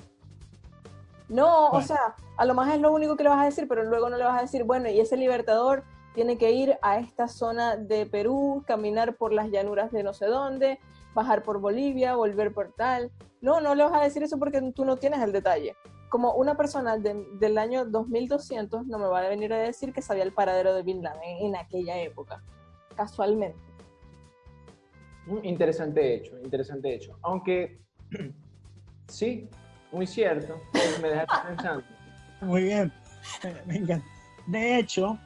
No, o Bueno. sea, a lo más es lo único que le vas a decir, pero luego no le vas a decir, bueno, y ese libertador tiene que ir a esta zona de Perú, caminar por las llanuras de no sé dónde, bajar por Bolivia, volver por tal. No, no le vas a decir eso porque tú no tienes el detalle. Como una persona de- del año 2200 no me va a venir a decir que sabía el paradero de Bin Laden en, en aquella época, casualmente. Mm, Interesante hecho, interesante hecho. Aunque, sí, muy cierto. Me dejaste pensando. Muy bien, me, me encanta. De hecho,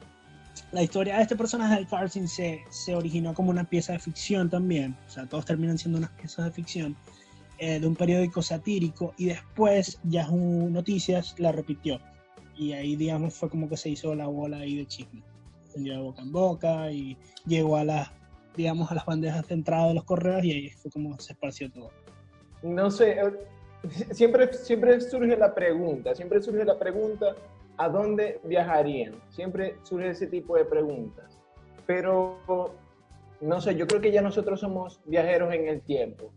la historia de este personaje de Carson se, se originó como una pieza de ficción también, o sea, todos terminan siendo unas piezas de ficción, eh, de un periódico satírico, y después Yahoo Noticias la repitió. Y ahí, digamos, fue como que se hizo la bola ahí de chisme. Salió de boca en boca y llegó a las, digamos, a las bandejas de entrada de los correos y ahí fue como se esparció todo. No sé, eh, siempre, siempre surge la pregunta, siempre surge la pregunta, ¿a dónde viajarían? Siempre surge ese tipo de preguntas. Pero, no sé, yo creo que ya nosotros somos viajeros en el tiempo.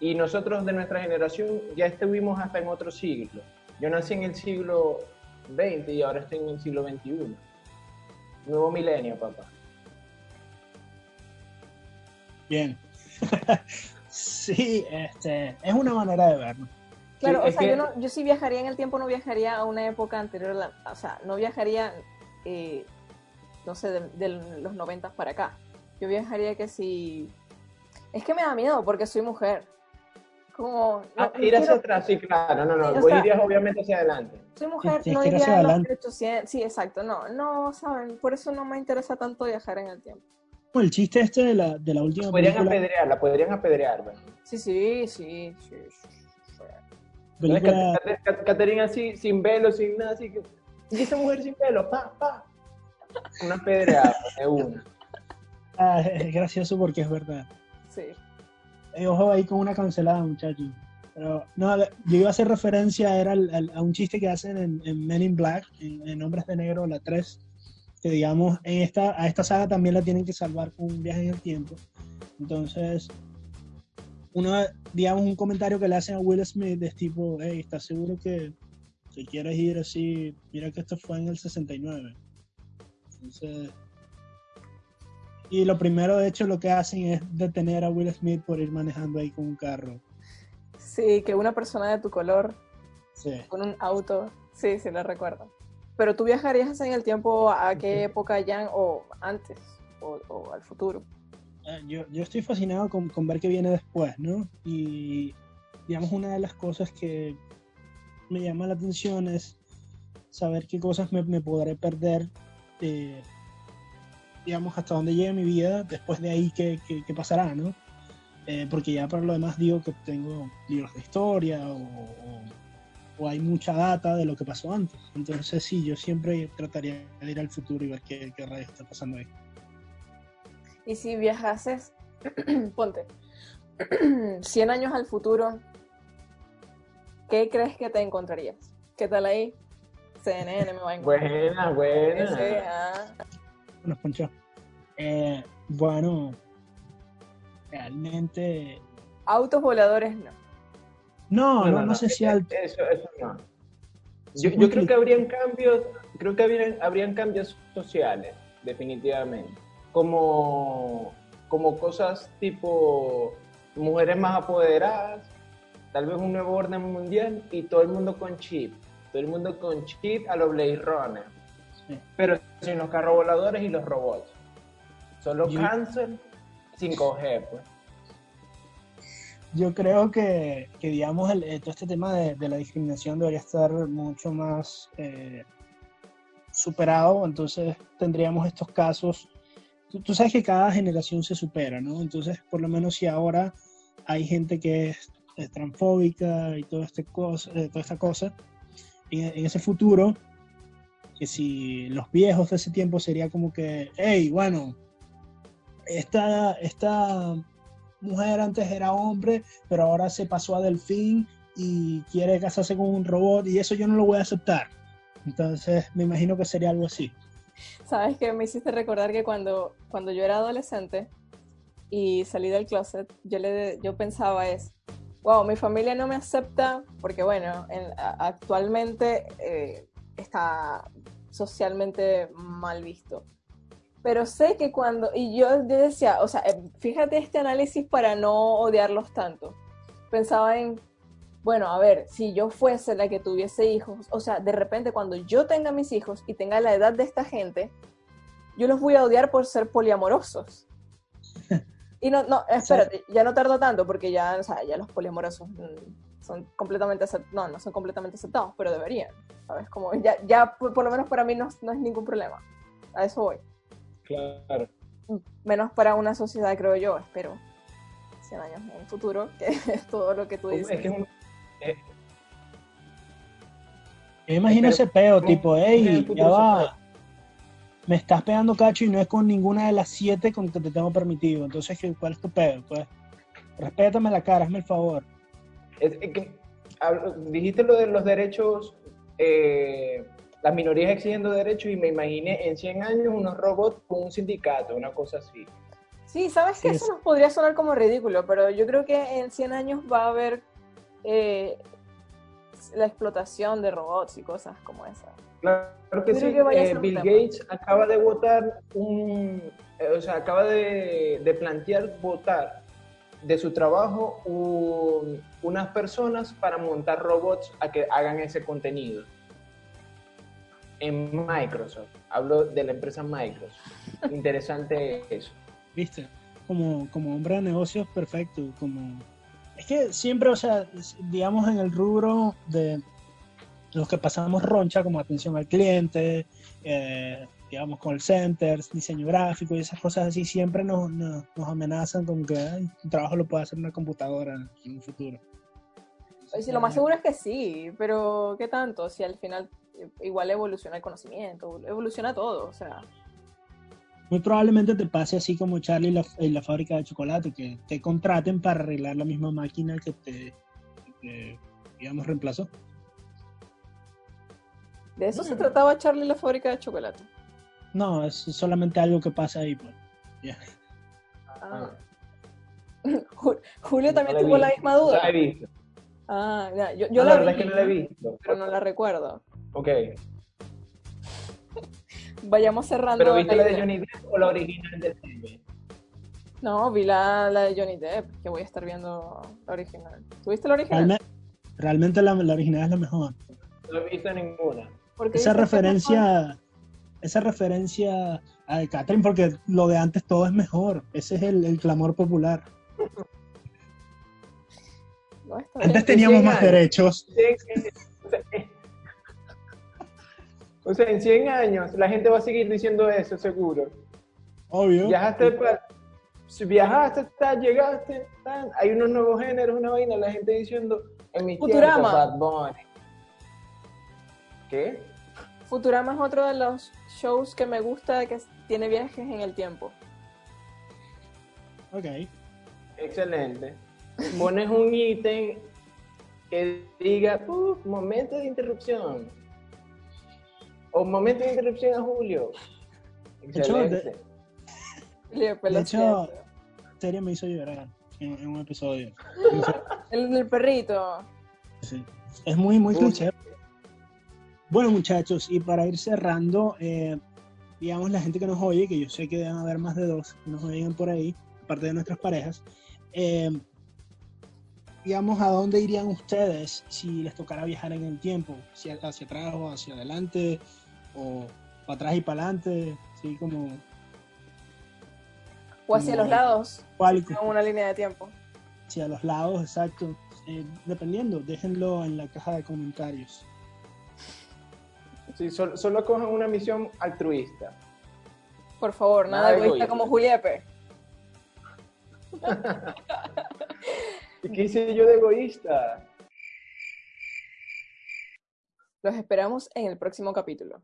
Y nosotros de nuestra generación ya estuvimos hasta en otro siglo. Yo nací en el siglo XX y ahora estoy en el siglo XXI. Nuevo milenio, papá. Bien. sí, este, es una manera de verlo. Claro, Sí, o sea, que- yo, no, yo si viajaría en el tiempo, no viajaría a una época anterior, a la- o sea, no viajaría, eh, no sé, de, de los noventas para acá. Yo viajaría que si... Es que me da miedo porque soy mujer. Como... no- Ah, no ir hacia quiero- atrás, sí, claro, no, no, Sí, o vos sea- irías obviamente hacia adelante. Soy mujer, no iría hacia a los adelante. 1800. Sí, exacto, no, no, ¿saben? Por eso no me interesa tanto viajar en el tiempo. Como el chiste este de la, de la última Podrían película, apedrear, la podrían apedrear. Sí, sí, sí, sí. Película- Cat- Cat- Caterina así, sin velo, sin nada, así que. Y esa mujer sin velo, pa, pa. Una pedreada de una. ah, es gracioso porque es verdad. Sí. Eh, ojo ahí con una cancelada, muchachos. Pero no, yo iba a hacer referencia era al- al- a un chiste que hacen en, en Men in Black, en, en Hombres de Negro, la 3, que digamos, en esta, a esta saga también la tienen que salvar con un viaje en el tiempo. Entonces, uno, digamos, un comentario que le hacen a Will Smith es tipo, hey, ¿estás seguro que, que quieres ir así? Mira que esto fue en el 69. Entonces, y lo primero, de hecho, lo que hacen es detener a Will Smith por ir manejando ahí con un carro. Sí, que una persona de tu color Sí. con un auto, sí, sí, lo recuerdo. pero tú viajarías en el tiempo a qué época ya o antes o, o al futuro. Eh, yo, yo estoy fascinado con, con ver qué viene después, ¿no? Y digamos, una de las cosas que me llama la atención es saber qué cosas me, podré perder, eh, digamos, hasta dónde llegue mi vida, después de ahí qué, qué, pasará, ¿no? Eh, porque ya para lo demás digo que tengo libros de historia o, o, hay mucha data de lo que pasó antes. Entonces sí, yo siempre trataría de ir al futuro y ver qué, qué está pasando ahí. Y si viajases, ponte, 100 años al futuro, ¿qué crees que te encontrarías? ¿Qué tal ahí? CNN me va a Buena, encontrar. buena. Ese, ah. Bueno, Poncho. Eh, bueno, realmente. Autos voladores no. No, no, no, sé si al. Eso, eso no. Yo, yo creo que habrían cambios, creo que habrían, habrían cambios sociales, definitivamente. Como, como cosas tipo mujeres más apoderadas, tal vez un nuevo orden mundial y todo el mundo con chip. Todo el mundo con chip a los Blade Runner. Sí. Pero sin los carros voladores y los robots. Solo Yo- cáncer 5G, pues. Yo creo que, que digamos, el, eh, todo este tema de, de la discriminación debería estar mucho más eh, superado. Entonces tendríamos estos casos. Tú, tú sabes que cada generación se supera, ¿no? Entonces, por lo menos si ahora hay gente que es, es transfóbica y toda, este cosa, eh, toda esta cosa, en, en ese futuro, que si los viejos de ese tiempo sería como que, hey, bueno, esta, esta mujer antes era hombre, pero ahora se pasó a delfín y quiere casarse con un robot y eso yo no lo voy a aceptar. Entonces me imagino que sería algo así. ¿Sabes que Me hiciste recordar que cuando, cuando yo era adolescente y salí del closet, yo, le, yo pensaba es, wow, mi familia no me acepta porque, bueno, actualmente eh, está socialmente mal visto. Pero sé que cuando, y yo, yo decía, o sea, eh, fíjate este análisis para no odiarlos tanto. Pensaba en, bueno, a ver, si yo fuese la que tuviese hijos, o sea, de repente cuando yo tenga mis hijos y tenga la edad de esta gente, yo los voy a odiar por ser poliamorosos. Y no, no, espérate, ya no tardo tanto porque ya, o sea, ya los poliamorosos mm, son completamente aceptados, no, no son completamente aceptados, pero deberían, ¿sabes? Como ya, ya por, por lo menos para mí no, no es ningún problema. A eso voy. Claro. Menos para una sociedad, creo yo, espero. 100 años en el futuro, que es todo lo que tú dices. Es que es un, eh, Yo me imagino Pero- ese peo, tipo, hey, ya va, me estás pegando cacho y no es con ninguna de las siete con que te tengo permitido. Entonces, ¿qué- ¿cuál es tu peo? Pues, respétame la cara, hazme el favor. Es, es que hablo- dijiste lo de los derechos, eh, las minorías exigiendo derechos y me imaginé en 100 años unos robots con un sindicato, una cosa así. Sí, sabes que Sí, eso es- nos podría sonar como ridículo, pero yo creo que en 100 años va a haber eh, la explotación de robots y cosas como esa. Claro que sí, que eh, Bill. Gates acaba de votar un, eh, o sea, acaba de, de plantear votar de su trabajo un- unas personas para montar robots a que hagan ese contenido. En Microsoft, hablo de la empresa Microsoft. Interesante eso. ¿Viste? Como, como hombre de negocios, perfecto. Como... Es que siempre, o sea, digamos en el rubro de los que pasamos roncha, como atención al cliente, eh, digamos call centers, diseño gráfico y esas cosas así, siempre nos, nos, nos amenazan con que "Ay, tu trabajo lo puede hacer una computadora en un futuro. Oye, sí, lo más seguro es que sí, pero ¿qué tanto? Si al final eh, igual evoluciona el conocimiento, evoluciona todo, o sea, Muy probablemente te pase así como Charlie en la, en la fábrica de chocolate, que te contraten para arreglar la misma máquina que te, que digamos, reemplazó. de eso se Mm. trataba Charlie la fábrica de chocolate. No, es solamente algo que pasa ahí, pues. Ah. Ju- Julio No también la tuvo la misma no duda. la he visto. Ah, ya, yo, yo No, la, la verdad vi, es que no la he visto. pero no la recuerdo. Ok. Vayamos cerrando. ¿Pero viste la de. Johnny Depp o la original de Disney? No, vi la, la de Johnny Depp, que voy a estar viendo la original. ¿Tuviste la original? Realme- realmente la, la original es la mejor. No he visto ninguna. Esa referencia, esa referencia a de Catherine, porque lo de antes todo es mejor. Ese es el, el clamor popular. No. Antes teníamos más derechos. O sea, en 100 años la gente va a seguir diciendo eso, seguro. Obvio. Viajaste, pa- si viajaste, tal, llegaste, tal, hay unos nuevos géneros, una vaina, la gente diciendo en mis Futurama. Bad Bunny. ¿Qué? Futurama es otro de los shows que me gusta que tiene viajes en el tiempo. Ok. Excelente. Pones un ítem que diga, "Uf, momento de interrupción. O momento de interrupción a Julio. hecho, Excelente. Le- De hecho, siento. serie me hizo llorar en, en un episodio. el, el perrito. Sí. Es muy, muy Uf. cliché. Bueno, muchachos, y para ir cerrando, eh, digamos, la gente que nos oye, que yo sé que deben haber más de dos que nos oigan por ahí, aparte de nuestras parejas, eh, digamos, ¿a dónde irían ustedes si les tocara viajar en el tiempo? ¿Hacia, hacia atrás o hacia adelante? ¿O para atrás y para adelante? ¿Sí? Como... O hacia los lados, en una línea de tiempo. Hacia los lados, exacto. Eh, dependiendo, déjenlo en la caja de comentarios. Sí, solo, solo cojan una misión altruista. Por favor, nada, Nada egoísta egoísta. como Juliepe. ¿Y qué hice yo de egoísta? Los esperamos en el próximo capítulo.